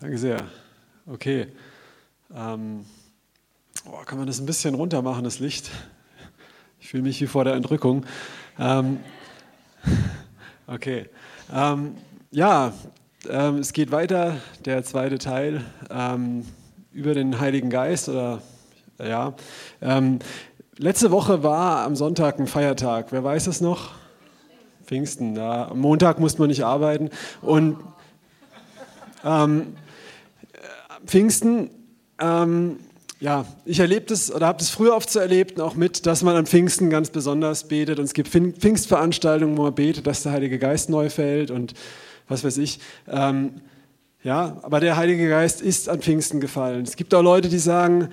Danke sehr. Okay. Ähm, oh, kann man das ein bisschen runter machen, das Licht? Ich fühle mich wie vor der Entrückung. Ähm, okay. Ähm, ja, ähm, es geht weiter, der zweite Teil ähm, über den Heiligen Geist oder ja. Ähm, letzte Woche war am Sonntag ein Feiertag. Wer weiß es noch? Pfingsten. Ja. Am Montag musste man nicht arbeiten und ähm, Pfingsten, ähm, ja, ich erlebe das oder habe das früher oft so erlebt, auch mit, dass man an Pfingsten ganz besonders betet. Und es gibt Pfingstveranstaltungen, wo man betet, dass der Heilige Geist neu fällt und was weiß ich. Ähm, ja, aber der Heilige Geist ist an Pfingsten gefallen. Es gibt auch Leute, die sagen,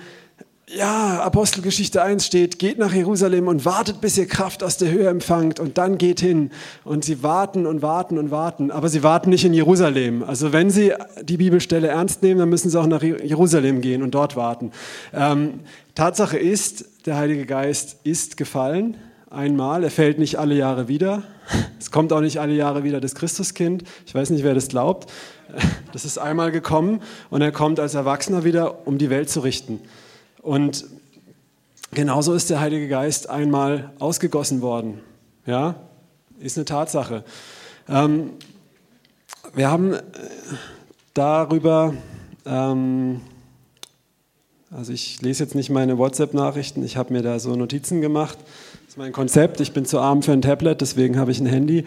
ja, Apostelgeschichte 1 steht, geht nach Jerusalem und wartet, bis ihr Kraft aus der Höhe empfangt und dann geht hin. Und sie warten und warten und warten, aber sie warten nicht in Jerusalem. Also wenn sie die Bibelstelle ernst nehmen, dann müssen sie auch nach Jerusalem gehen und dort warten. Ähm, Tatsache ist, der Heilige Geist ist gefallen, einmal. Er fällt nicht alle Jahre wieder. Es kommt auch nicht alle Jahre wieder das Christuskind. Ich weiß nicht, wer das glaubt. Das ist einmal gekommen und er kommt als Erwachsener wieder, um die Welt zu richten. Und genauso ist der Heilige Geist einmal ausgegossen worden. Ja, ist eine Tatsache. Ähm, wir haben äh, darüber, ähm, also ich lese jetzt nicht meine WhatsApp-Nachrichten, ich habe mir da so Notizen gemacht. Das ist mein Konzept. Ich bin zu arm für ein Tablet, deswegen habe ich ein Handy.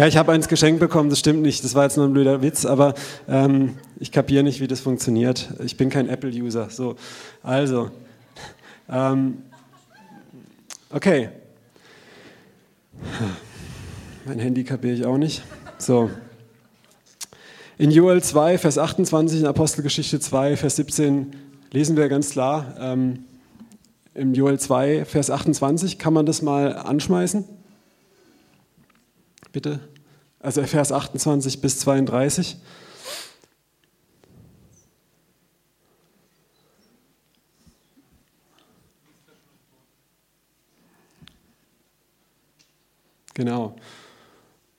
Ja, ich habe eins geschenkt bekommen, das stimmt nicht, das war jetzt nur ein blöder Witz, aber ähm, ich kapiere nicht, wie das funktioniert. Ich bin kein Apple-User. So, also, ähm, okay. Mein Handy kapiere ich auch nicht. So. In Joel 2, Vers 28, in Apostelgeschichte 2, Vers 17 lesen wir ganz klar, ähm, im Joel 2, Vers 28, kann man das mal anschmeißen? Bitte. Also Vers 28 bis 32. Genau.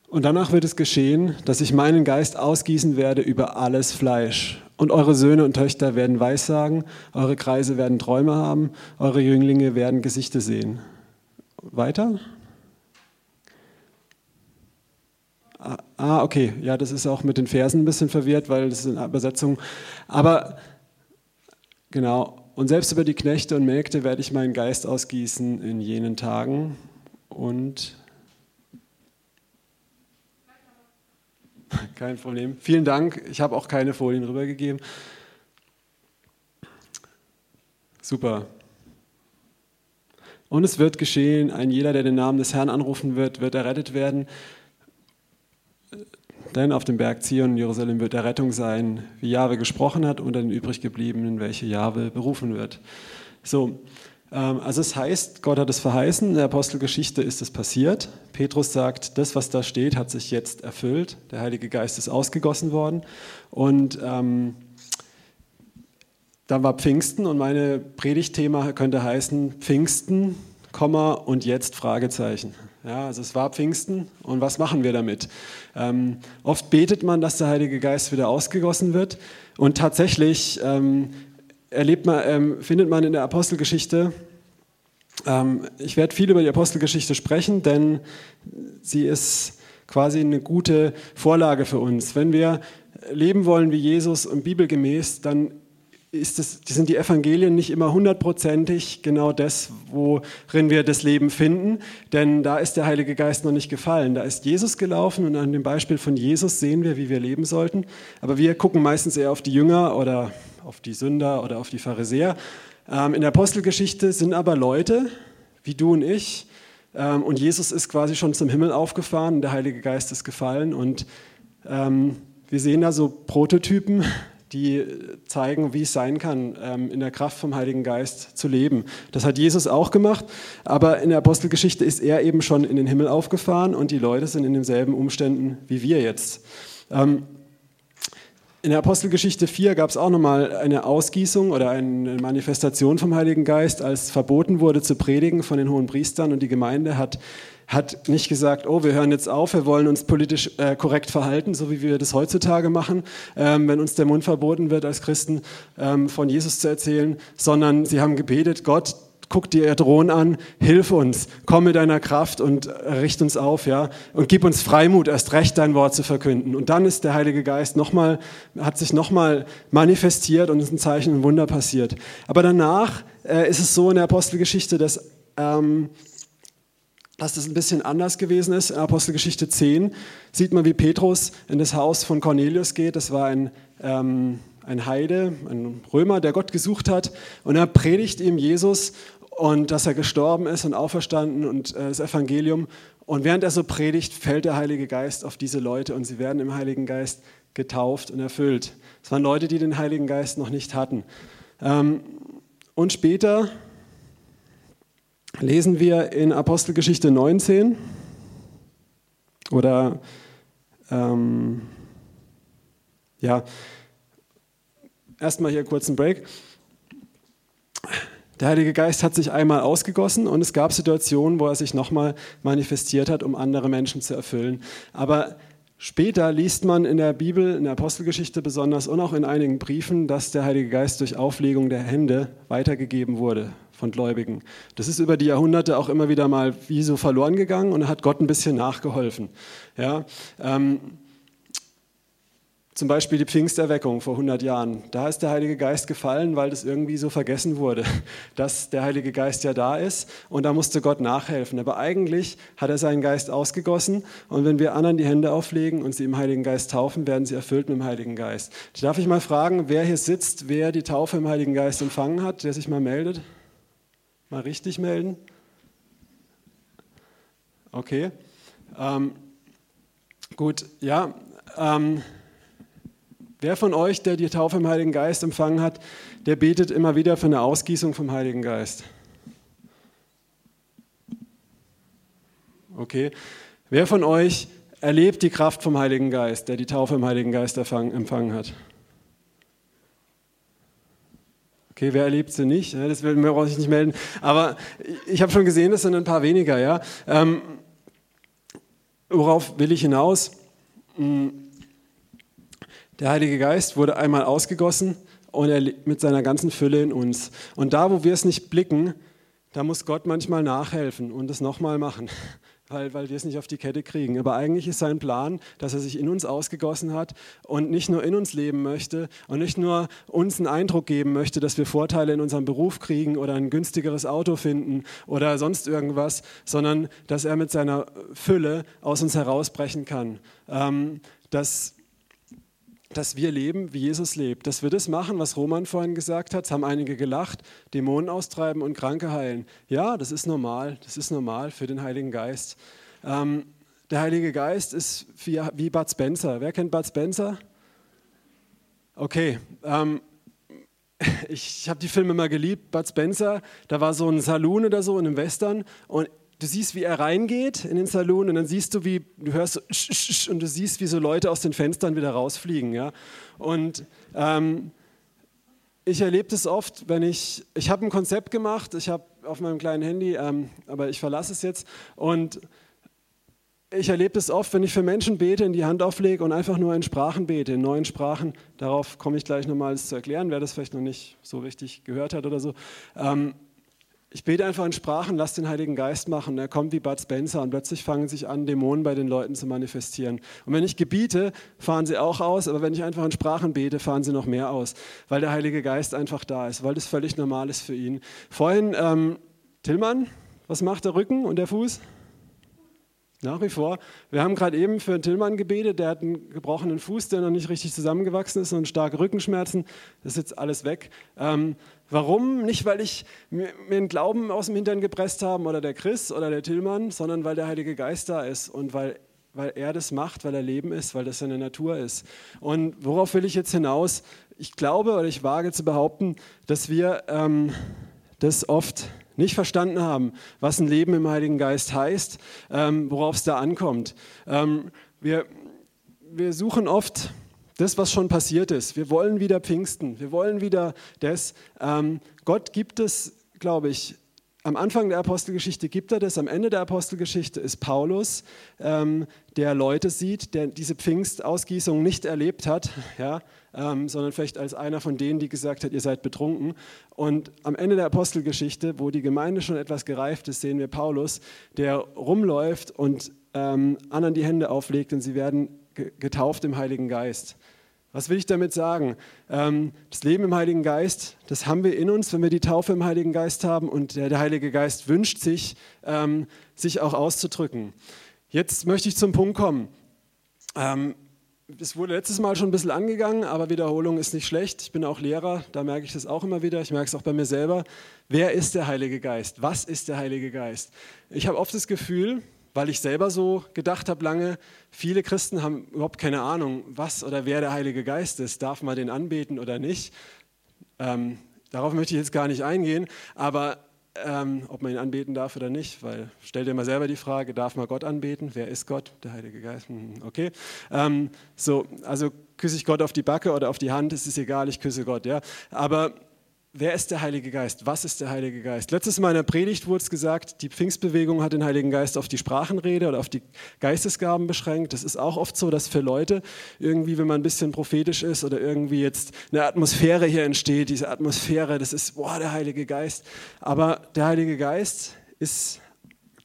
Und danach wird es geschehen, dass ich meinen Geist ausgießen werde über alles Fleisch. Und eure Söhne und Töchter werden Weissagen, eure Kreise werden Träume haben, eure Jünglinge werden Gesichter sehen. Weiter? Ah, okay, ja, das ist auch mit den Versen ein bisschen verwirrt, weil das ist eine Übersetzung. Aber genau, und selbst über die Knechte und Mägde werde ich meinen Geist ausgießen in jenen Tagen. Und kein Problem. Vielen Dank. Ich habe auch keine Folien rübergegeben. Super. Und es wird geschehen, ein jeder, der den Namen des Herrn anrufen wird, wird errettet werden. Denn auf dem Berg Zion Jerusalem wird der Rettung sein, wie Jahwe gesprochen hat, unter den übriggebliebenen, welche Jahwe berufen wird. So, ähm, also es heißt, Gott hat es verheißen, in der Apostelgeschichte ist es passiert. Petrus sagt, das, was da steht, hat sich jetzt erfüllt. Der Heilige Geist ist ausgegossen worden. Und ähm, dann war Pfingsten und meine Predigtthema könnte heißen Pfingsten, Komma und jetzt Fragezeichen. Ja, also es war Pfingsten und was machen wir damit? Ähm, oft betet man, dass der Heilige Geist wieder ausgegossen wird und tatsächlich ähm, erlebt man, ähm, findet man in der Apostelgeschichte, ähm, ich werde viel über die Apostelgeschichte sprechen, denn sie ist quasi eine gute Vorlage für uns. Wenn wir leben wollen wie Jesus und bibelgemäß, dann das, sind die Evangelien nicht immer hundertprozentig genau das, worin wir das Leben finden, denn da ist der Heilige Geist noch nicht gefallen. Da ist Jesus gelaufen und an dem Beispiel von Jesus sehen wir, wie wir leben sollten. Aber wir gucken meistens eher auf die Jünger oder auf die Sünder oder auf die Pharisäer. Ähm, in der Apostelgeschichte sind aber Leute, wie du und ich, ähm, und Jesus ist quasi schon zum Himmel aufgefahren, der Heilige Geist ist gefallen und ähm, wir sehen da so Prototypen, die zeigen, wie es sein kann, ähm, in der Kraft vom Heiligen Geist zu leben. Das hat Jesus auch gemacht, aber in der Apostelgeschichte ist er eben schon in den Himmel aufgefahren und die Leute sind in denselben Umständen wie wir jetzt. Ähm, in der Apostelgeschichte 4 gab es auch nochmal eine Ausgießung oder eine Manifestation vom Heiligen Geist, als verboten wurde zu predigen von den hohen Priestern und die Gemeinde hat hat nicht gesagt, oh, wir hören jetzt auf, wir wollen uns politisch äh, korrekt verhalten, so wie wir das heutzutage machen, ähm, wenn uns der Mund verboten wird, als Christen ähm, von Jesus zu erzählen, sondern sie haben gebetet, Gott, guck dir Erdron an, hilf uns, komm mit deiner Kraft und richt uns auf, ja, und gib uns Freimut, erst recht dein Wort zu verkünden. Und dann ist der Heilige Geist nochmal, hat sich nochmal manifestiert und ist ein Zeichen und Wunder passiert. Aber danach äh, ist es so in der Apostelgeschichte, dass ähm, dass das ein bisschen anders gewesen ist. In Apostelgeschichte 10 sieht man, wie Petrus in das Haus von Cornelius geht. Das war ein, ähm, ein Heide, ein Römer, der Gott gesucht hat. Und er predigt ihm Jesus und dass er gestorben ist und auferstanden und äh, das Evangelium. Und während er so predigt, fällt der Heilige Geist auf diese Leute und sie werden im Heiligen Geist getauft und erfüllt. Es waren Leute, die den Heiligen Geist noch nicht hatten. Ähm, und später lesen wir in Apostelgeschichte 19 oder ähm, ja, erstmal hier kurz einen Break. Der Heilige Geist hat sich einmal ausgegossen und es gab Situationen, wo er sich nochmal manifestiert hat, um andere Menschen zu erfüllen. Aber später liest man in der Bibel, in der Apostelgeschichte besonders und auch in einigen Briefen, dass der Heilige Geist durch Auflegung der Hände weitergegeben wurde von Gläubigen. Das ist über die Jahrhunderte auch immer wieder mal wie so verloren gegangen und hat Gott ein bisschen nachgeholfen. Ja, ähm, zum Beispiel die Pfingsterweckung vor 100 Jahren. Da ist der Heilige Geist gefallen, weil das irgendwie so vergessen wurde, dass der Heilige Geist ja da ist und da musste Gott nachhelfen. Aber eigentlich hat er seinen Geist ausgegossen und wenn wir anderen die Hände auflegen und sie im Heiligen Geist taufen, werden sie erfüllt mit dem Heiligen Geist. Darf ich mal fragen, wer hier sitzt, wer die Taufe im Heiligen Geist empfangen hat, der sich mal meldet? Mal richtig melden? Okay. Ähm, gut, ja. Ähm, wer von euch, der die Taufe im Heiligen Geist empfangen hat, der betet immer wieder für eine Ausgießung vom Heiligen Geist? Okay. Wer von euch erlebt die Kraft vom Heiligen Geist, der die Taufe im Heiligen Geist empfangen hat? Okay, wer erlebt sie nicht? Das will mir sich nicht melden. Aber ich habe schon gesehen, das sind ein paar weniger. Ja? Ähm, worauf will ich hinaus? Hm, der Heilige Geist wurde einmal ausgegossen und er mit seiner ganzen Fülle in uns. Und da, wo wir es nicht blicken, da muss Gott manchmal nachhelfen und es nochmal machen weil, weil wir es nicht auf die Kette kriegen. Aber eigentlich ist sein Plan, dass er sich in uns ausgegossen hat und nicht nur in uns leben möchte und nicht nur uns einen Eindruck geben möchte, dass wir Vorteile in unserem Beruf kriegen oder ein günstigeres Auto finden oder sonst irgendwas, sondern dass er mit seiner Fülle aus uns herausbrechen kann. Ähm, dass dass wir leben, wie Jesus lebt. Dass wir das machen, was Roman vorhin gesagt hat, das haben einige gelacht, Dämonen austreiben und Kranke heilen. Ja, das ist normal, das ist normal für den Heiligen Geist. Ähm, der Heilige Geist ist wie, wie Bud Spencer. Wer kennt Bud Spencer? Okay, ähm, ich habe die Filme immer geliebt. Bud Spencer, da war so ein Saloon oder so in einem Western und du siehst, wie er reingeht in den Salon und dann siehst du, wie du hörst so und du siehst, wie so Leute aus den Fenstern wieder rausfliegen. Ja? Und ähm, ich erlebe das oft, wenn ich, ich habe ein Konzept gemacht, ich habe auf meinem kleinen Handy, ähm, aber ich verlasse es jetzt und ich erlebe das oft, wenn ich für Menschen bete, in die Hand auflege und einfach nur in Sprachen bete, in neuen Sprachen. Darauf komme ich gleich nochmal zu erklären, wer das vielleicht noch nicht so richtig gehört hat oder so. Ähm, ich bete einfach in Sprachen, lass den Heiligen Geist machen. Er kommt wie Bud Spencer und plötzlich fangen sich an, Dämonen bei den Leuten zu manifestieren. Und wenn ich gebiete, fahren sie auch aus, aber wenn ich einfach in Sprachen bete, fahren sie noch mehr aus, weil der Heilige Geist einfach da ist, weil das völlig normal ist für ihn. Vorhin, ähm, Tillmann, was macht der Rücken und der Fuß? Nach wie vor. Wir haben gerade eben für Tillmann gebetet, der hat einen gebrochenen Fuß, der noch nicht richtig zusammengewachsen ist und starke Rückenschmerzen. Das ist jetzt alles weg. Ähm, warum? Nicht, weil ich mir, mir einen Glauben aus dem Hintern gepresst habe oder der Chris oder der Tillmann, sondern weil der Heilige Geist da ist und weil, weil er das macht, weil er Leben ist, weil das seine Natur ist. Und worauf will ich jetzt hinaus? Ich glaube oder ich wage zu behaupten, dass wir ähm, das oft nicht verstanden haben, was ein Leben im Heiligen Geist heißt, ähm, worauf es da ankommt. Ähm, wir, wir suchen oft das, was schon passiert ist. Wir wollen wieder Pfingsten, wir wollen wieder das. Ähm, Gott gibt es, glaube ich, am Anfang der Apostelgeschichte gibt er das, am Ende der Apostelgeschichte ist Paulus, ähm, der Leute sieht, der diese Pfingstausgießung nicht erlebt hat, ja, ähm, sondern vielleicht als einer von denen, die gesagt hat, ihr seid betrunken. Und am Ende der Apostelgeschichte, wo die Gemeinde schon etwas gereift ist, sehen wir Paulus, der rumläuft und ähm, anderen die Hände auflegt und sie werden getauft im Heiligen Geist. Was will ich damit sagen? Ähm, das Leben im Heiligen Geist, das haben wir in uns, wenn wir die Taufe im Heiligen Geist haben und der, Heilige Geist wünscht sich, ähm, sich auch auszudrücken. Jetzt möchte ich zum Punkt kommen. Ähm, es wurde letztes Mal schon ein bisschen angegangen, aber Wiederholung ist nicht schlecht. Ich bin auch Lehrer, da merke ich das auch immer wieder. Ich merke es auch bei mir selber. Wer ist der Heilige Geist? Was ist der Heilige Geist? Ich habe oft das Gefühl, weil ich selber so gedacht habe lange, viele Christen haben überhaupt keine Ahnung, was oder wer der Heilige Geist ist. Darf man den anbeten oder nicht? Ähm, darauf möchte ich jetzt gar nicht eingehen, aber ähm, ob man ihn anbeten darf oder nicht, weil stell dir mal selber die Frage, darf man Gott anbeten? Wer ist Gott? Der Heilige Geist? Hm, okay. Ähm, so, also küsse ich Gott auf die Backe oder auf die Hand, es ist egal, ich küsse Gott, ja. Aber Wer ist der Heilige Geist? Was ist der Heilige Geist? Letztes Mal in der Predigt wurde es gesagt, die Pfingstbewegung hat den Heiligen Geist auf die Sprachenrede oder auf die Geistesgaben beschränkt. Das ist auch oft so, dass für Leute irgendwie, wenn man ein bisschen prophetisch ist oder irgendwie jetzt eine Atmosphäre hier entsteht, diese Atmosphäre, das ist, boah, der Heilige Geist. Aber der Heilige Geist ist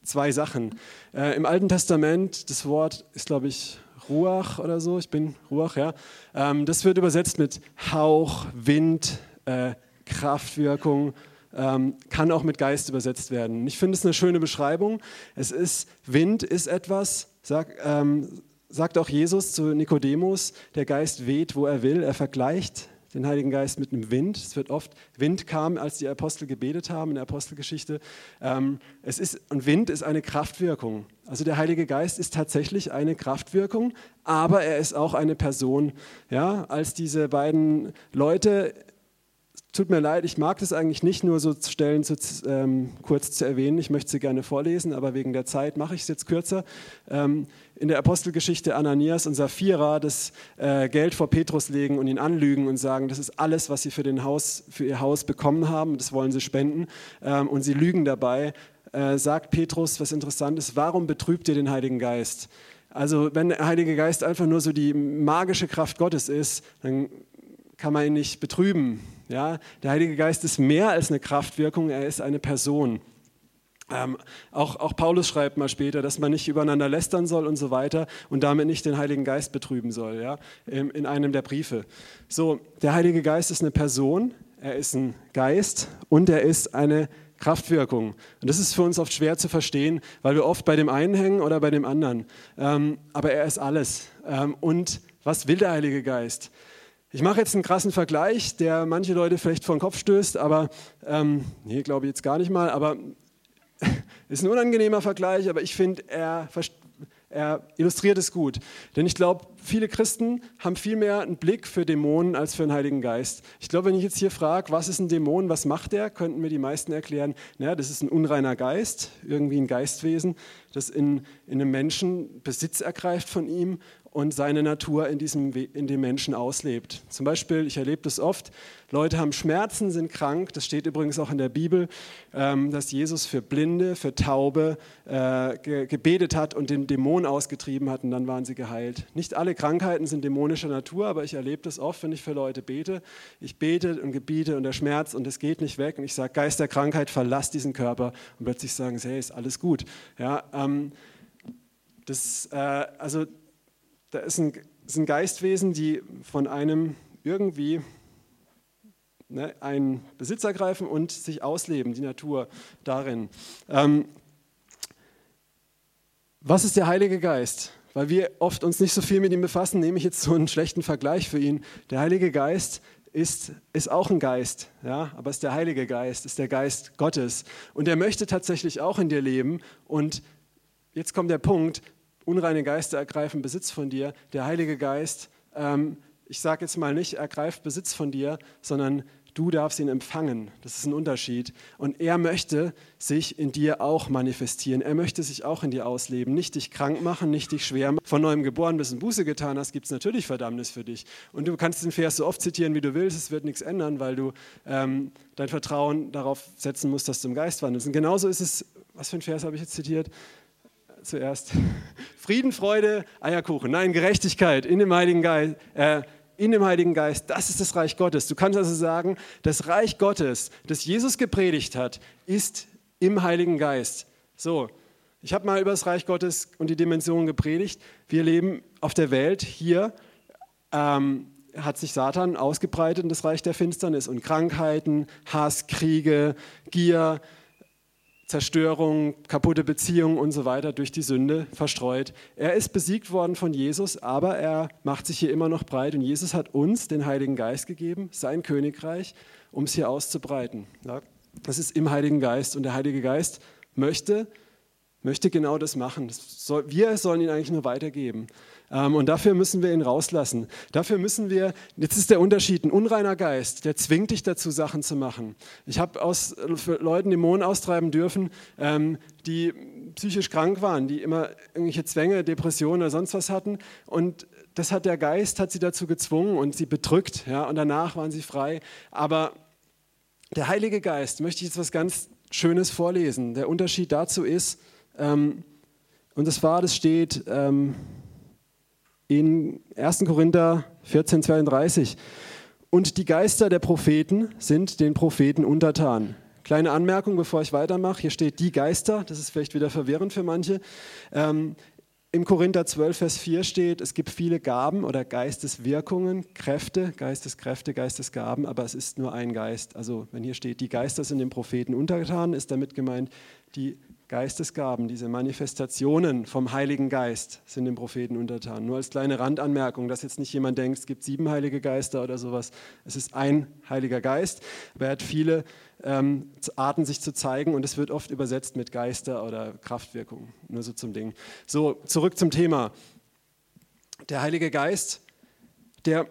zwei Sachen. Äh, Im Alten Testament, das Wort ist, glaube ich, Ruach oder so, ich bin Ruach, ja. Ähm, das wird übersetzt mit Hauch, Wind, äh, Kraftwirkung, ähm, kann auch mit Geist übersetzt werden. Ich finde es eine schöne Beschreibung. Es ist, Wind ist etwas, sag, ähm, sagt auch Jesus zu Nikodemus, der Geist weht, wo er will. Er vergleicht den Heiligen Geist mit einem Wind. Es wird oft, Wind kam, als die Apostel gebetet haben in der Apostelgeschichte. Ähm, es ist, und Wind ist eine Kraftwirkung. Also der Heilige Geist ist tatsächlich eine Kraftwirkung, aber er ist auch eine Person. Ja, als diese beiden Leute tut mir leid, ich mag das eigentlich nicht nur so Stellen zu, ähm, kurz zu erwähnen. Ich möchte sie gerne vorlesen, aber wegen der Zeit mache ich es jetzt kürzer. Ähm, in der Apostelgeschichte Ananias und Sapphira das äh, Geld vor Petrus legen und ihn anlügen und sagen, das ist alles, was sie für, den Haus, für ihr Haus bekommen haben, das wollen sie spenden. Ähm, und sie lügen dabei. Äh, sagt Petrus, was interessant ist, warum betrübt ihr den Heiligen Geist? Also wenn der Heilige Geist einfach nur so die magische Kraft Gottes ist, dann kann man ihn nicht betrüben. Ja? Der Heilige Geist ist mehr als eine Kraftwirkung, er ist eine Person. Ähm, auch, auch, Paulus schreibt mal später, dass man nicht übereinander lästern soll und so weiter und damit nicht den Heiligen Geist betrüben soll, ja? in, in einem der Briefe. So, der Heilige Geist ist eine Person, er ist ein Geist und er ist eine Kraftwirkung. Und das ist für uns oft schwer zu verstehen, weil wir oft bei dem einen hängen oder bei dem anderen. Ähm, aber er ist alles. Ähm, und was will der Heilige Geist? Ich mache jetzt einen krassen Vergleich, der manche Leute vielleicht vor den Kopf stößt, aber ähm, nee, glaube ich jetzt gar nicht mal, aber ist ein unangenehmer Vergleich, aber ich finde, er, er illustriert es gut. Denn ich glaube, viele Christen haben viel mehr einen Blick für Dämonen als für den Heiligen Geist. Ich glaube, wenn ich jetzt hier frage, was ist ein Dämon, was macht der, könnten mir die meisten erklären, naja, das ist ein unreiner Geist, irgendwie ein Geistwesen, das in, in einem Menschen Besitz ergreift von ihm und seine Natur in, diesem, in dem Menschen auslebt. Zum Beispiel, ich erlebe das oft, Leute haben Schmerzen, sind krank, das steht übrigens auch in der Bibel, ähm, dass Jesus für Blinde, für Taube äh, gebetet hat und den Dämon ausgetrieben hat und dann waren sie geheilt. Nicht alle Krankheiten sind dämonischer Natur, aber ich erlebe das oft, wenn ich für Leute bete. Ich bete und gebiete und der Schmerz und es geht nicht weg und ich sage, Geist der Krankheit, verlass diesen Körper und plötzlich sagen sie, hey, ist alles gut. Ja, ähm, das, äh, also da ist ein, sind Geistwesen, die von einem irgendwie ne, einen Besitz ergreifen und sich ausleben, die Natur darin. Ähm, was ist der Heilige Geist? Weil wir oft uns nicht so viel mit ihm befassen, nehme ich jetzt so einen schlechten Vergleich für ihn. Der Heilige Geist ist, ist auch ein Geist, ja, aber ist der Heilige Geist, ist der Geist Gottes. Und er möchte tatsächlich auch in dir leben. Und jetzt kommt der Punkt, unreine Geister ergreifen Besitz von dir. Der Heilige Geist, ähm, ich sage jetzt mal nicht, ergreift Besitz von dir, sondern Du darfst ihn empfangen. Das ist ein Unterschied. Und er möchte sich in dir auch manifestieren. Er möchte sich auch in dir ausleben. Nicht dich krank machen, nicht dich schwer machen. Von neuem geboren bist und Buße getan hast, gibt es natürlich Verdammnis für dich. Und du kannst den Vers so oft zitieren, wie du willst. Es wird nichts ändern, weil du ähm, dein Vertrauen darauf setzen musst, dass du im Geist wandelst. Und genauso ist es, was für ein Vers habe ich jetzt zitiert? Zuerst. Frieden, Freude, Eierkuchen. Nein, Gerechtigkeit in dem Heiligen Geist. Äh, in dem Heiligen Geist, das ist das Reich Gottes. Du kannst also sagen, das Reich Gottes, das Jesus gepredigt hat, ist im Heiligen Geist. So, ich habe mal über das Reich Gottes und die Dimension gepredigt. Wir leben auf der Welt hier. Ähm, hat sich Satan ausgebreitet in das Reich der Finsternis und Krankheiten, Hass, Kriege, Gier, Zerstörung, kaputte Beziehungen und so weiter durch die Sünde verstreut. Er ist besiegt worden von Jesus, aber er macht sich hier immer noch breit und Jesus hat uns den Heiligen Geist gegeben, sein Königreich, um es hier auszubreiten. Das ist im Heiligen Geist und der Heilige Geist möchte, möchte genau das machen. wir sollen ihn eigentlich nur weitergeben. Ähm, und dafür müssen wir ihn rauslassen. Dafür müssen wir, jetzt ist der Unterschied, ein unreiner Geist, der zwingt dich dazu, Sachen zu machen. Ich habe aus Leuten Dämonen austreiben dürfen, ähm, die psychisch krank waren, die immer irgendwelche Zwänge, Depressionen oder sonst was hatten. Und das hat der Geist, hat sie dazu gezwungen und sie bedrückt. Ja, und danach waren sie frei. Aber der Heilige Geist, möchte ich jetzt was ganz Schönes vorlesen. Der Unterschied dazu ist, ähm, und das war, das steht, ähm, in 1. Korinther 14, 32. Und die Geister der Propheten sind den Propheten untertan. Kleine Anmerkung, bevor ich weitermache. Hier steht die Geister. Das ist vielleicht wieder verwirrend für manche. Ähm, Im Korinther 12, Vers 4 steht, es gibt viele Gaben oder Geisteswirkungen, Kräfte, Geisteskräfte, Geistesgaben, aber es ist nur ein Geist. Also wenn hier steht, die Geister sind den Propheten untertan, ist damit gemeint, die Geistesgaben, diese Manifestationen vom Heiligen Geist sind dem Propheten untertan. Nur als kleine Randanmerkung, dass jetzt nicht jemand denkt, es gibt sieben heilige Geister oder sowas. Es ist ein Heiliger Geist, aber er hat viele ähm, Arten, sich zu zeigen und es wird oft übersetzt mit Geister oder Kraftwirkung. Nur so zum Ding. So, zurück zum Thema. Der Heilige Geist der,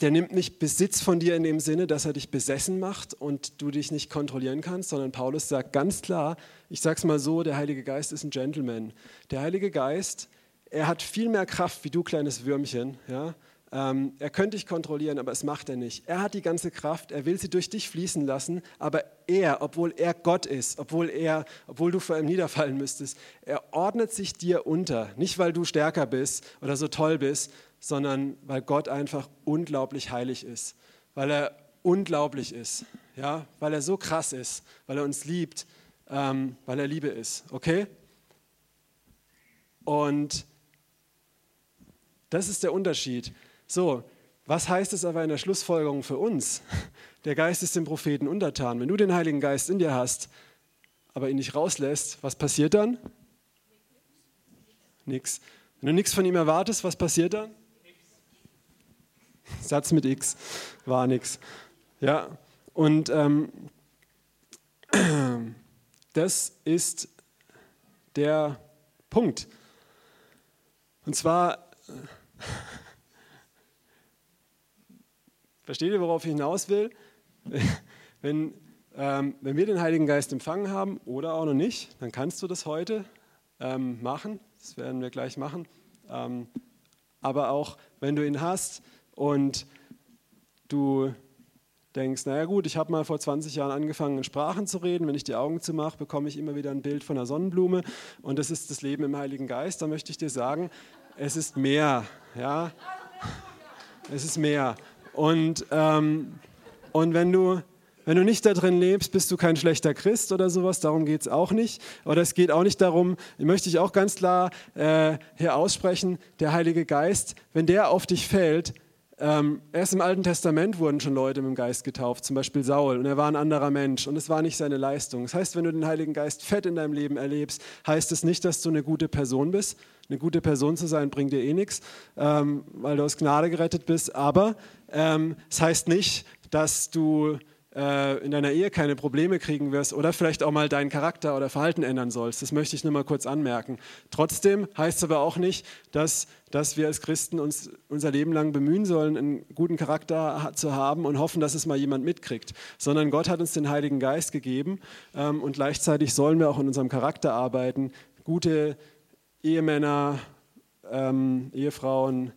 der nimmt nicht Besitz von dir in dem Sinne, dass er dich besessen macht und du dich nicht kontrollieren kannst, sondern Paulus sagt ganz klar, ich sage es mal so, der Heilige Geist ist ein Gentleman. Der Heilige Geist, er hat viel mehr Kraft wie du, kleines Würmchen. Ja? Ähm, er könnte dich kontrollieren, aber es macht er nicht. Er hat die ganze Kraft, er will sie durch dich fließen lassen, aber er, obwohl er Gott ist, obwohl, er, obwohl du vor ihm niederfallen müsstest, er ordnet sich dir unter. Nicht, weil du stärker bist oder so toll bist, sondern weil Gott einfach unglaublich heilig ist, weil er unglaublich ist, ja, weil er so krass ist, weil er uns liebt, ähm, weil er Liebe ist, okay? Und das ist der Unterschied. So, was heißt es aber in der Schlussfolgerung für uns? Der Geist ist dem Propheten untertan. Wenn du den Heiligen Geist in dir hast, aber ihn nicht rauslässt, was passiert dann? Nix. Wenn du nichts von ihm erwartest, was passiert dann? Satz mit X war nichts. Ja, und ähm, das ist der Punkt. Und zwar, versteht ihr, worauf ich hinaus will? Wenn, ähm, wenn wir den Heiligen Geist empfangen haben oder auch noch nicht, dann kannst du das heute ähm, machen. Das werden wir gleich machen. Ähm, aber auch wenn du ihn hast, und du denkst, naja gut, ich habe mal vor 20 Jahren angefangen, in Sprachen zu reden. Wenn ich die Augen zumache, bekomme ich immer wieder ein Bild von einer Sonnenblume. Und das ist das Leben im Heiligen Geist. Da möchte ich dir sagen, es ist mehr. Ja? Es ist mehr. Und, ähm, und wenn du wenn du nicht da drin lebst, bist du kein schlechter Christ oder sowas, darum geht es auch nicht. Oder es geht auch nicht darum, möchte ich auch ganz klar äh, hier aussprechen, der Heilige Geist, wenn der auf dich fällt, ähm, erst im Alten Testament wurden schon Leute mit dem Geist getauft, zum Beispiel Saul, und er war ein anderer Mensch und es war nicht seine Leistung. Das heißt, wenn du den Heiligen Geist fett in deinem Leben erlebst, heißt es nicht, dass du eine gute Person bist. Eine gute Person zu sein bringt dir eh nichts, ähm, weil du aus Gnade gerettet bist, aber ähm, es heißt nicht, dass du in deiner Ehe keine Probleme kriegen wirst oder vielleicht auch mal deinen Charakter oder Verhalten ändern sollst. Das möchte ich nur mal kurz anmerken. Trotzdem heißt es aber auch nicht, dass, dass wir als Christen uns unser Leben lang bemühen sollen, einen guten Charakter zu haben und hoffen, dass es mal jemand mitkriegt, sondern Gott hat uns den Heiligen Geist gegeben ähm, und gleichzeitig sollen wir auch in unserem Charakter arbeiten, gute Ehemänner, ähm, Ehefrauen,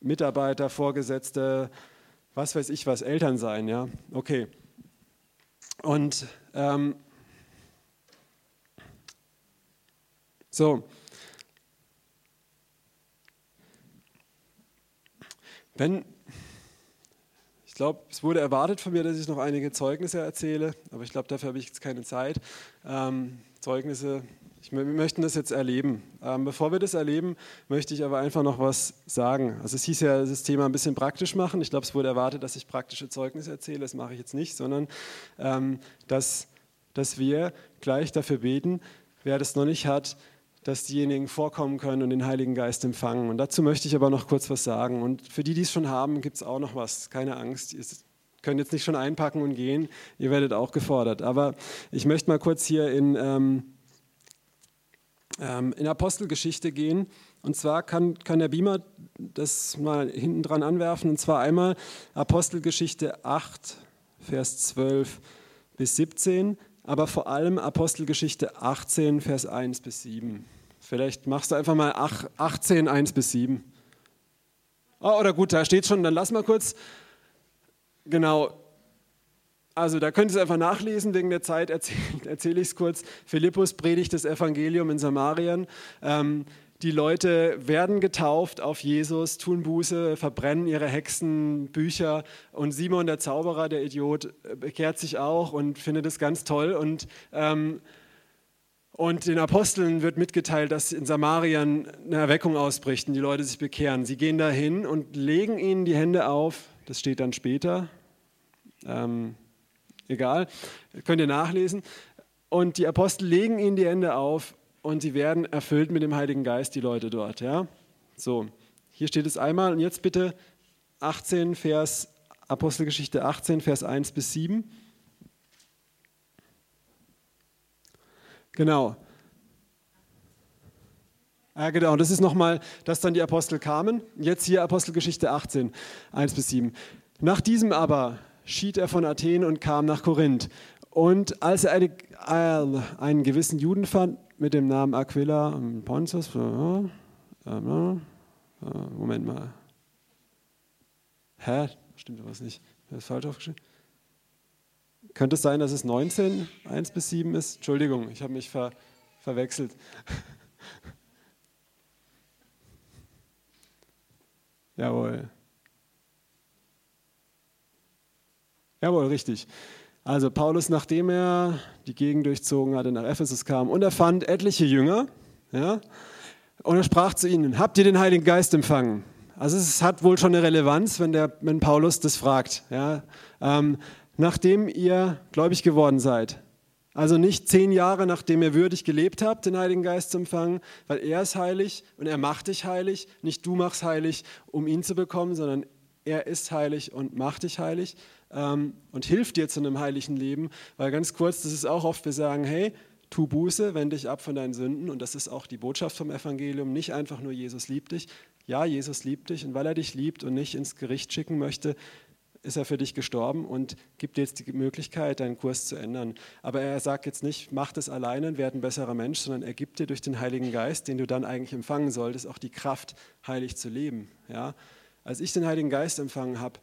Mitarbeiter, Vorgesetzte, was weiß ich was, Eltern sein, ja, okay. Und ähm, so, wenn, ich glaube, es wurde erwartet von mir, dass ich noch einige Zeugnisse erzähle, aber ich glaube, dafür habe ich jetzt keine Zeit. Ähm, Zeugnisse ich, wir möchten das jetzt erleben. Ähm, bevor wir das erleben, möchte ich aber einfach noch was sagen. Also es hieß ja, das Thema ein bisschen praktisch machen. Ich glaube, es wurde erwartet, dass ich praktische Zeugnisse erzähle. Das mache ich jetzt nicht, sondern ähm, dass, dass wir gleich dafür beten, wer das noch nicht hat, dass diejenigen vorkommen können und den Heiligen Geist empfangen. Und dazu möchte ich aber noch kurz was sagen. Und für die, die es schon haben, gibt es auch noch was. Keine Angst. Ihr könnt jetzt nicht schon einpacken und gehen. Ihr werdet auch gefordert. Aber ich möchte mal kurz hier in... Ähm, in Apostelgeschichte gehen. Und zwar kann, kann der Beamer das mal hinten dran anwerfen. Und zwar einmal Apostelgeschichte 8, Vers 12 bis 17, aber vor allem Apostelgeschichte 18, Vers 1 bis 7. Vielleicht machst du einfach mal 18, 1 bis 7. Oh, oder gut, da steht schon, dann lass mal kurz. Genau, also da könnt ihr es einfach nachlesen, wegen der Zeit erzähle erzähl ich es kurz. Philippus predigt das Evangelium in Samarien. Ähm, die Leute werden getauft auf Jesus, tun Buße, verbrennen ihre Hexenbücher und Simon der Zauberer, der Idiot, bekehrt sich auch und findet es ganz toll. Und, ähm, und den Aposteln wird mitgeteilt, dass in Samarien eine Erweckung ausbricht und die Leute sich bekehren. Sie gehen dahin und legen ihnen die Hände auf. Das steht dann später. Ähm, egal, könnt ihr nachlesen. Und die Apostel legen ihnen die Hände auf und sie werden erfüllt mit dem Heiligen Geist, die Leute dort. Ja? So, hier steht es einmal und jetzt bitte 18 Vers, Apostelgeschichte 18, Vers 1 bis 7. Genau. Ja, genau, das ist nochmal, dass dann die Apostel kamen. Jetzt hier Apostelgeschichte 18, 1 bis 7. Nach diesem aber schied er von Athen und kam nach Korinth. Und als er eine, äh, einen gewissen Juden fand mit dem Namen Aquila Pontius, äh, äh, Moment mal. Hä? Stimmt was nicht? Das ist falsch aufgeschrieben. Könnte es sein, dass es 19, 1 bis 7 ist? Entschuldigung, ich habe mich ver, verwechselt. Jawohl. Jawohl, richtig. Also Paulus, nachdem er die Gegend durchzogen hatte, nach Ephesus kam und er fand etliche Jünger, ja, und er sprach zu ihnen, habt ihr den Heiligen Geist empfangen? Also es hat wohl schon eine Relevanz, wenn, der, wenn Paulus das fragt. Ja, ähm, nachdem ihr gläubig geworden seid. Also nicht zehn Jahre, nachdem ihr würdig gelebt habt, den Heiligen Geist zu empfangen, weil er ist heilig und er macht dich heilig. Nicht du machst heilig, um ihn zu bekommen, sondern er ist heilig und macht dich heilig ähm, und hilft dir zu einem heiligen Leben. Weil ganz kurz, das ist auch oft, wir sagen, hey, tu Buße, wende dich ab von deinen Sünden. Und das ist auch die Botschaft vom Evangelium. Nicht einfach nur, Jesus liebt dich. Ja, Jesus liebt dich. Und weil er dich liebt und nicht ins Gericht schicken möchte, ist er für dich gestorben und gibt dir jetzt die Möglichkeit, deinen Kurs zu ändern. Aber er sagt jetzt nicht, mach das alleine und werd ein besserer Mensch, sondern er gibt dir durch den Heiligen Geist, den du dann eigentlich empfangen solltest, auch die Kraft, heilig zu leben. Ja? Als ich den Heiligen Geist empfangen habe,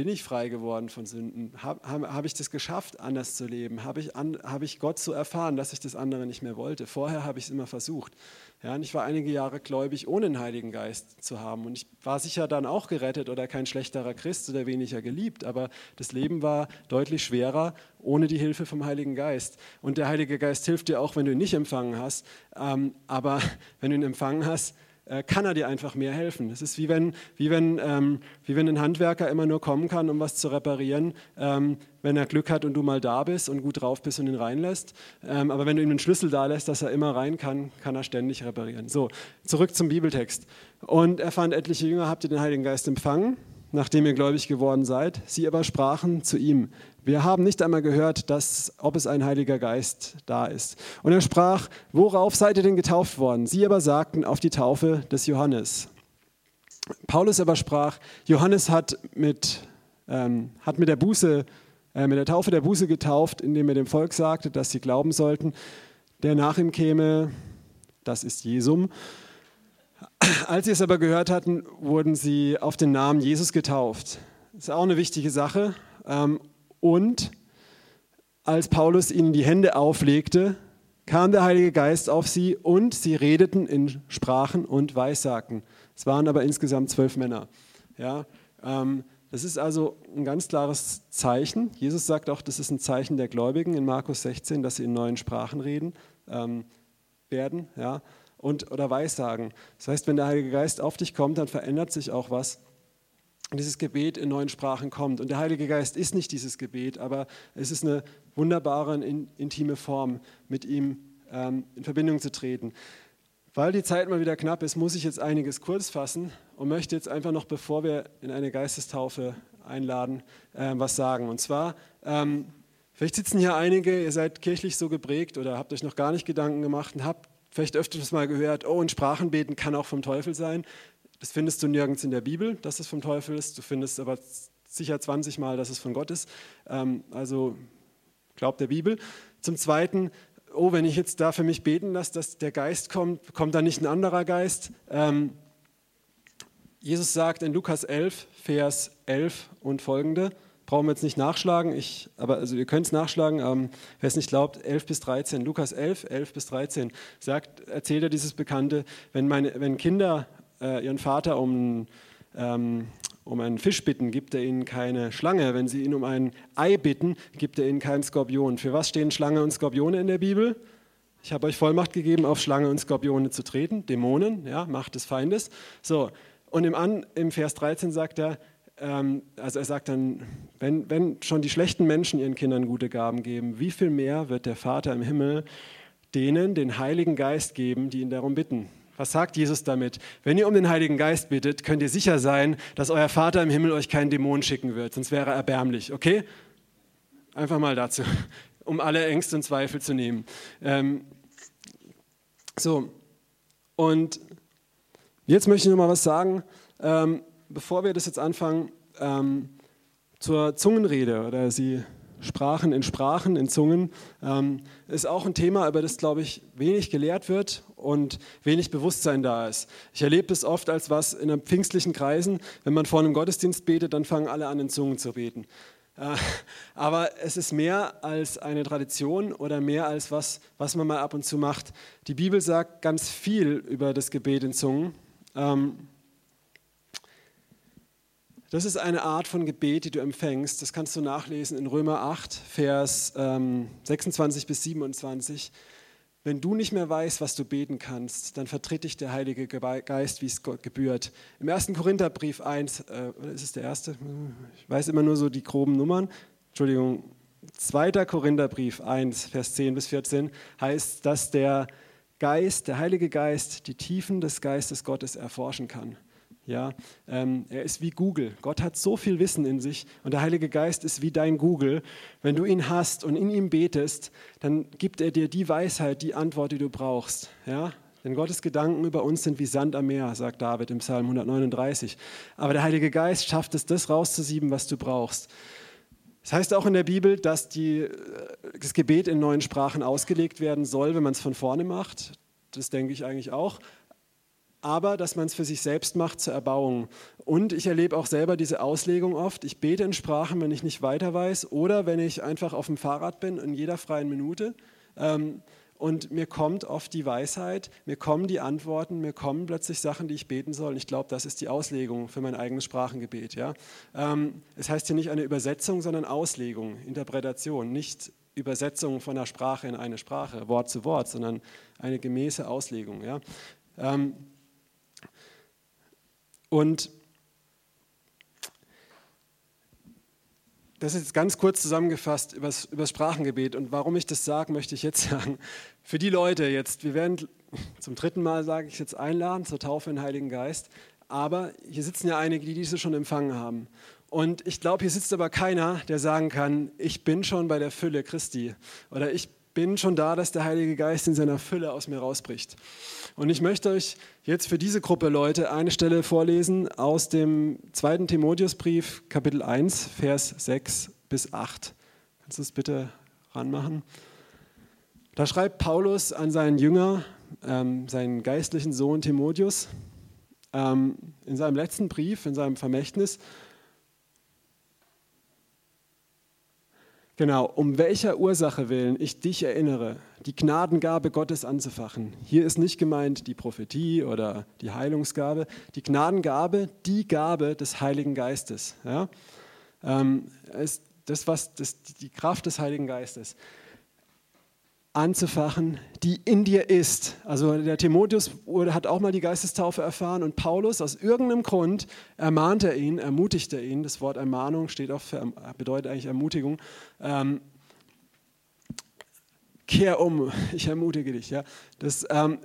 bin ich frei geworden von Sünden? Habe hab ich das geschafft, anders zu leben? Habe ich, hab ich Gott so erfahren, dass ich das andere nicht mehr wollte? Vorher habe ich es immer versucht. Ja, und ich war einige Jahre gläubig, ohne den Heiligen Geist zu haben. Und ich war sicher dann auch gerettet oder kein schlechterer Christ oder weniger geliebt. Aber das Leben war deutlich schwerer ohne die Hilfe vom Heiligen Geist. Und der Heilige Geist hilft dir auch, wenn du ihn nicht empfangen hast. Ähm, aber wenn du ihn empfangen hast, äh, kann er dir einfach mehr helfen. Es ist wie wenn, wie, wenn, ähm, wie wenn ein Handwerker immer nur kommen kann, um was zu reparieren, ähm, wenn er Glück hat und du mal da bist und gut drauf bist und ihn reinlässt. Ähm, aber wenn du ihm einen Schlüssel da lässt, dass er immer rein kann, kann er ständig reparieren. So, zurück zum Bibeltext. Und er fand etliche Jünger, habt ihr den Heiligen Geist empfangen? nachdem ihr gläubig geworden seid. Sie aber sprachen zu ihm, Wir haben nicht einmal gehört, dass, ob es ein Heiliger Geist da ist. Und er sprach, worauf seid ihr denn getauft worden? Sie aber sagten, auf die Taufe des Johannes. Paulus aber sprach, Johannes hat mit, ähm, hat mit der Buße, äh, mit der Taufe der Buße getauft, indem er dem Volk sagte, dass sie glauben sollten, der nach ihm käme, das ist Jesum. Als sie es aber gehört hatten, wurden sie auf den Namen Jesus getauft. Das ist auch eine wichtige Sache. Ähm, und als Paulus ihnen die Hände auflegte, kam der Heilige Geist auf sie und sie redeten in Sprachen und Weissagten. Es waren aber insgesamt zwölf Männer. Ja, ähm, das ist also ein ganz klares Zeichen. Jesus sagt auch, das ist ein Zeichen der Gläubigen in Markus 16, dass sie in neuen Sprachen reden ähm, werden ja, und, oder Weissagen. Das heißt, wenn der Heilige Geist auf dich kommt, dann verändert sich auch was dieses Gebet in neuen Sprachen kommt. Und der Heilige Geist ist nicht dieses Gebet, aber es ist eine wunderbare, intime Form, mit ihm ähm, in Verbindung zu treten. Weil die Zeit mal wieder knapp ist, muss ich jetzt einiges kurz fassen und möchte jetzt einfach noch, bevor wir in eine Geistestaufe einladen, äh, was sagen. Und zwar, ähm, vielleicht sitzen hier einige, ihr seid kirchlich so geprägt oder habt euch noch gar nicht Gedanken gemacht und habt vielleicht öfters mal gehört, oh, und Sprachenbeten kann auch vom Teufel sein. Das findest du nirgends in der Bibel, dass es vom Teufel ist. Du findest aber sicher 20 Mal, dass es von Gott ist. Ähm, also glaub der Bibel. Zum Zweiten, oh, wenn ich jetzt da für mich beten lasse, dass der Geist kommt, kommt da nicht ein anderer Geist? Ähm, Jesus sagt in Lukas 11, Vers 11 und folgende, brauchen wir jetzt nicht nachschlagen, ich, aber also ihr könnt es nachschlagen, ähm, wer es nicht glaubt, 11 bis 13, Lukas 11, 11 bis 13, sagt, erzählt er dieses Bekannte, wenn, meine, wenn Kinder äh, ihren Vater um, ähm, um einen Fisch bitten, gibt er ihnen keine Schlange. Wenn sie ihn um ein Ei bitten, gibt er ihnen keinen Skorpion. Für was stehen Schlange und Skorpione in der Bibel? Ich habe euch Vollmacht gegeben, auf Schlange und Skorpione zu treten, Dämonen, ja, Macht des Feindes. So, und im, An, im Vers 13 sagt er, ähm, also er sagt dann, wenn, wenn schon die schlechten Menschen ihren Kindern gute Gaben geben, wie viel mehr wird der Vater im Himmel denen den Heiligen Geist geben, die ihn darum bitten? Was sagt Jesus damit? Wenn ihr um den Heiligen Geist bittet, könnt ihr sicher sein, dass euer Vater im Himmel euch keinen Dämon schicken wird, sonst wäre er erbärmlich, okay? Einfach mal dazu, um alle Ängste und Zweifel zu nehmen. Ähm, so, und jetzt möchte ich noch mal was sagen, ähm, bevor wir das jetzt anfangen, ähm, zur Zungenrede oder sie Sprachen in Sprachen, in Zungen, ähm, ist auch ein Thema, über das, glaube ich, wenig gelehrt wird und wenig Bewusstsein da ist. Ich erlebe das oft als was in einem pfingstlichen Kreisen, wenn man vor einem Gottesdienst betet, dann fangen alle an, in Zungen zu beten. Äh, aber es ist mehr als eine Tradition oder mehr als was, was man mal ab und zu macht. Die Bibel sagt ganz viel über das Gebet in Zungen. Ähm, das ist eine Art von Gebet, die du empfängst. Das kannst du nachlesen in Römer 8, Vers ähm, 26 bis 27. Wenn du nicht mehr weißt, was du beten kannst, dann vertritt dich der Heilige Geist, wie es Gott gebührt. Im 1. Korintherbrief 1, äh, ist es der erste? Ich weiß immer nur so die groben Nummern. Entschuldigung, 2. Korintherbrief 1, Vers 10 bis 14 heißt, dass der Geist, der Heilige Geist, die Tiefen des Geistes Gottes erforschen kann. Ja, ähm, er ist wie Google. Gott hat so viel Wissen in sich und der Heilige Geist ist wie dein Google. Wenn du ihn hast und in ihm betest, dann gibt er dir die Weisheit, die Antwort, die du brauchst. Ja? Denn Gottes Gedanken über uns sind wie Sand am Meer, sagt David im Psalm 139. Aber der Heilige Geist schafft es, das rauszusieben, was du brauchst. Es das heißt auch in der Bibel, dass die, äh, das Gebet in neuen Sprachen ausgelegt werden soll, wenn man es von vorne macht. Das denke ich eigentlich auch aber dass man es für sich selbst macht zur Erbauung. Und ich erlebe auch selber diese Auslegung oft. Ich bete in Sprachen, wenn ich nicht weiter weiß oder wenn ich einfach auf dem Fahrrad bin in jeder freien Minute. Ähm, und mir kommt oft die Weisheit, mir kommen die Antworten, mir kommen plötzlich Sachen, die ich beten soll. Und ich glaube, das ist die Auslegung für mein eigenes Sprachengebet. Ja? Ähm, es heißt hier nicht eine Übersetzung, sondern Auslegung, Interpretation. Nicht Übersetzung von einer Sprache in eine Sprache, Wort zu Wort, sondern eine gemäße Auslegung. Ja? Und das ist jetzt ganz kurz zusammengefasst über das Sprachengebet. Und warum ich das sage, möchte ich jetzt sagen. Für die Leute jetzt, wir werden zum dritten Mal, sage ich jetzt, einladen zur Taufe in den Heiligen Geist. Aber hier sitzen ja einige, die diese schon empfangen haben. Und ich glaube, hier sitzt aber keiner, der sagen kann, ich bin schon bei der Fülle Christi oder ich bin schon da, dass der Heilige Geist in seiner Fülle aus mir rausbricht. Und ich möchte euch jetzt für diese Gruppe Leute eine Stelle vorlesen aus dem zweiten Timotheusbrief, Kapitel 1, Vers 6 bis 8. Kannst du es bitte ranmachen? Da schreibt Paulus an seinen Jünger, ähm, seinen geistlichen Sohn Timotheus, ähm, in seinem letzten Brief, in seinem Vermächtnis, Genau, um welcher Ursache willen ich dich erinnere, die Gnadengabe Gottes anzufachen. Hier ist nicht gemeint die Prophetie oder die Heilungsgabe, die Gnadengabe, die Gabe des Heiligen Geistes. Ja? Ähm, ist das, was, das, die Kraft des Heiligen Geistes anzufachen, die in dir ist. Also der Timotheus hat auch mal die Geistestaufe erfahren und Paulus aus irgendeinem Grund ermahnt er ihn, ermutigt er ihn. Das Wort Ermahnung steht auch für, bedeutet eigentlich Ermutigung. Ähm, kehr um, ich ermutige dich. Ja. Das ähm,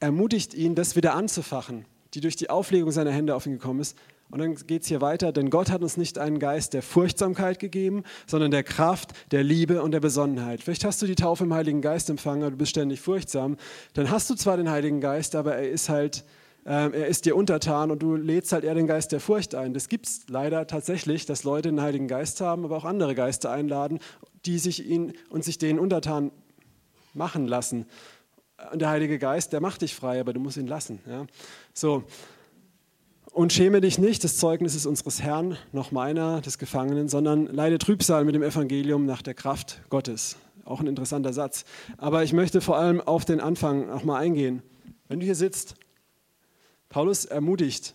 ermutigt ihn, das wieder anzufachen, die durch die Auflegung seiner Hände auf ihn gekommen ist. Und dann geht es hier weiter, denn Gott hat uns nicht einen Geist der Furchtsamkeit gegeben, sondern der Kraft, der Liebe und der Besonnenheit. Vielleicht hast du die Taufe im Heiligen Geist empfangen, aber du bist ständig furchtsam. Dann hast du zwar den Heiligen Geist, aber er ist halt, äh, er ist dir untertan und du lädst halt eher den Geist der Furcht ein. Das gibt es leider tatsächlich, dass Leute den Heiligen Geist haben, aber auch andere Geister einladen, die sich ihn und sich den untertan machen lassen. Und der Heilige Geist, der macht dich frei, aber du musst ihn lassen. Ja? So, und schäme dich nicht des Zeugnisses unseres Herrn, noch meiner, des Gefangenen, sondern leide Trübsal mit dem Evangelium nach der Kraft Gottes. Auch ein interessanter Satz. Aber ich möchte vor allem auf den Anfang noch mal eingehen. Wenn du hier sitzt, Paulus ermutigt,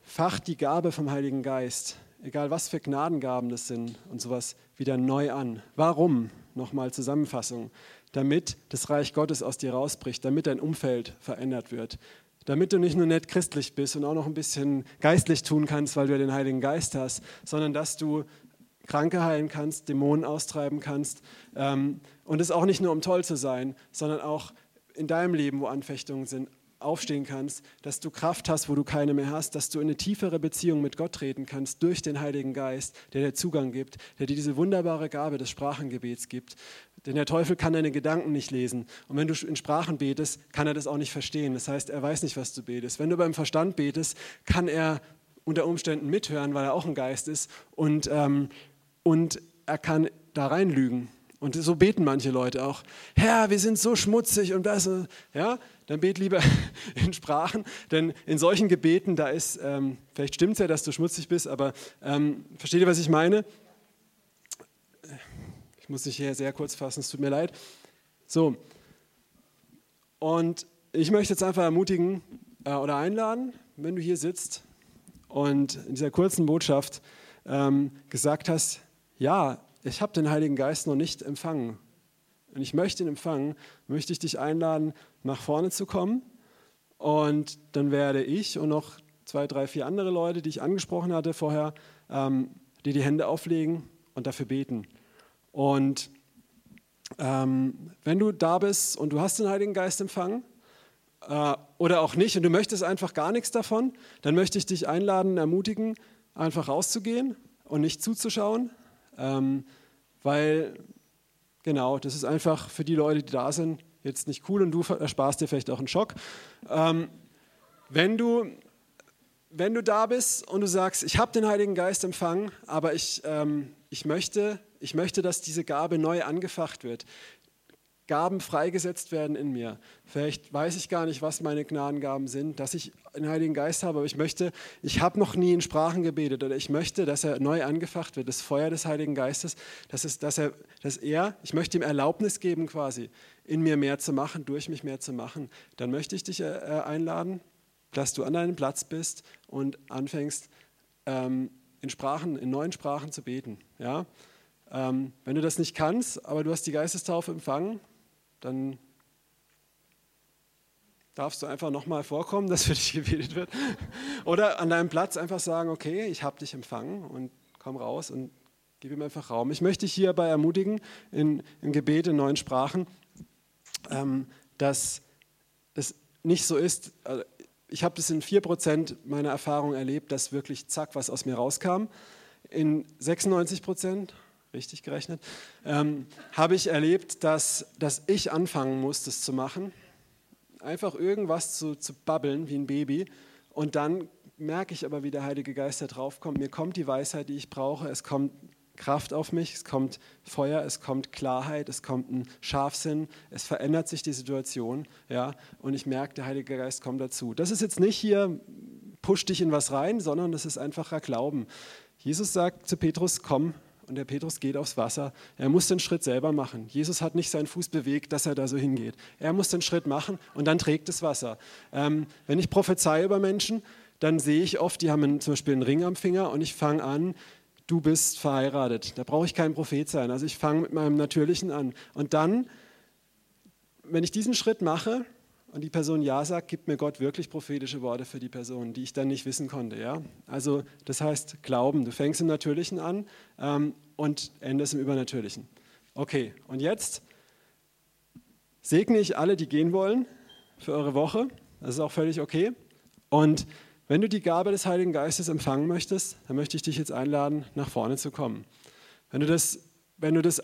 facht die Gabe vom Heiligen Geist, egal was für Gnadengaben das sind und sowas, wieder neu an. Warum? Nochmal Zusammenfassung. Damit das Reich Gottes aus dir rausbricht, damit dein Umfeld verändert wird, damit du nicht nur nett christlich bist und auch noch ein bisschen geistlich tun kannst, weil du ja den Heiligen Geist hast, sondern dass du Kranke heilen kannst, Dämonen austreiben kannst. Ähm, und es auch nicht nur um toll zu sein, sondern auch in deinem Leben, wo Anfechtungen sind, aufstehen kannst, dass du Kraft hast, wo du keine mehr hast, dass du in eine tiefere Beziehung mit Gott treten kannst durch den Heiligen Geist, der dir Zugang gibt, der dir diese wunderbare Gabe des Sprachengebets gibt. Denn der Teufel kann deine Gedanken nicht lesen. Und wenn du in Sprachen betest, kann er das auch nicht verstehen. Das heißt, er weiß nicht, was du betest. Wenn du beim Verstand betest, kann er unter Umständen mithören, weil er auch ein Geist ist. Und, ähm, und er kann da reinlügen. Und so beten manche Leute auch. Herr, wir sind so schmutzig und das. Ja, dann bet lieber in Sprachen, denn in solchen Gebeten, da ist, ähm, vielleicht stimmt es ja, dass du schmutzig bist, aber ähm, versteht ihr, was ich meine? Ich muss dich hier sehr kurz fassen, es tut mir leid. So, und ich möchte jetzt einfach ermutigen äh, oder einladen, wenn du hier sitzt und in dieser kurzen Botschaft ähm, gesagt hast, ja, ich habe den Heiligen Geist noch nicht empfangen und ich möchte ihn empfangen, möchte ich dich einladen, nach vorne zu kommen. Und dann werde ich und noch zwei, drei, vier andere Leute, die ich angesprochen hatte vorher, ähm, die die Hände auflegen und dafür beten. Und ähm, wenn du da bist und du hast den Heiligen Geist empfangen äh, oder auch nicht und du möchtest einfach gar nichts davon, dann möchte ich dich einladen, ermutigen, einfach rauszugehen und nicht zuzuschauen, ähm, weil Genau, das ist einfach für die Leute, die da sind, jetzt nicht cool und du ersparst dir vielleicht auch einen Schock. Ähm, wenn, du, wenn du da bist und du sagst, ich habe den Heiligen Geist empfangen, aber ich, ähm, ich, möchte, ich möchte, dass diese Gabe neu angefacht wird, Gaben freigesetzt werden in mir. Vielleicht weiß ich gar nicht, was meine Gnadengaben sind, dass ich einen Heiligen Geist habe, aber ich möchte, ich habe noch nie in Sprachen gebetet oder ich möchte, dass er neu angefacht wird, das Feuer des Heiligen Geistes, dass, es, dass, er, dass er, ich möchte ihm Erlaubnis geben quasi, in mir mehr zu machen, durch mich mehr zu machen. Dann möchte ich dich äh, einladen, dass du an deinem Platz bist und anfängst, ähm, in Sprachen, in neuen Sprachen zu beten. Ja? Ähm, wenn du das nicht kannst, aber du hast die Geistestaufe empfangen, dann darfst du einfach nochmal vorkommen, dass für dich gebetet wird. Oder an deinem Platz einfach sagen, okay, ich habe dich empfangen und komm raus und gib ihm einfach Raum. Ich möchte dich hierbei ermutigen, in, im Gebet in neuen Sprachen, ähm, dass es nicht so ist, also ich habe das in 4% meiner Erfahrung erlebt, dass wirklich zack, was aus mir rauskam. In 96 richtig gerechnet, ähm, habe ich erlebt, dass, dass ich anfangen muss, das zu machen. Einfach irgendwas zu, zu babbeln wie ein Baby. Und dann merke ich aber, wie der Heilige Geist da drauf kommt. Mir kommt die Weisheit, die ich brauche. Es kommt Kraft auf mich, es kommt Feuer, es kommt Klarheit, es kommt ein Scharfsinn, es verändert sich die Situation, ja, und ich merke, der Heilige Geist kommt dazu. Das ist jetzt nicht hier, push dich in was rein, sondern das ist einfacher Glauben. Jesus sagt zu Petrus, komm, und der Petrus geht aufs Wasser. Er muss den Schritt selber machen. Jesus hat nicht seinen Fuß bewegt, dass er da so hingeht. Er muss den Schritt machen und dann trägt das Wasser. Ähm, wenn ich prophezei über Menschen, dann sehe ich oft, die haben zum Beispiel einen Ring am Finger und ich fange an, du bist verheiratet. Da brauche ich kein Prophet sein. Also ich fange mit meinem Natürlichen an. Und dann, wenn ich diesen Schritt mache und die Person Ja sagt, gibt mir Gott wirklich prophetische Worte für die Person, die ich dann nicht wissen konnte. Ja? Also das heißt Glauben. Du fängst im Natürlichen an ähm, und endest im Übernatürlichen. Okay, und jetzt segne ich alle, die gehen wollen für eure Woche. Das ist auch völlig okay. Und wenn du die Gabe des Heiligen Geistes empfangen möchtest, dann möchte ich dich jetzt einladen, nach vorne zu kommen. Wenn du das, wenn du das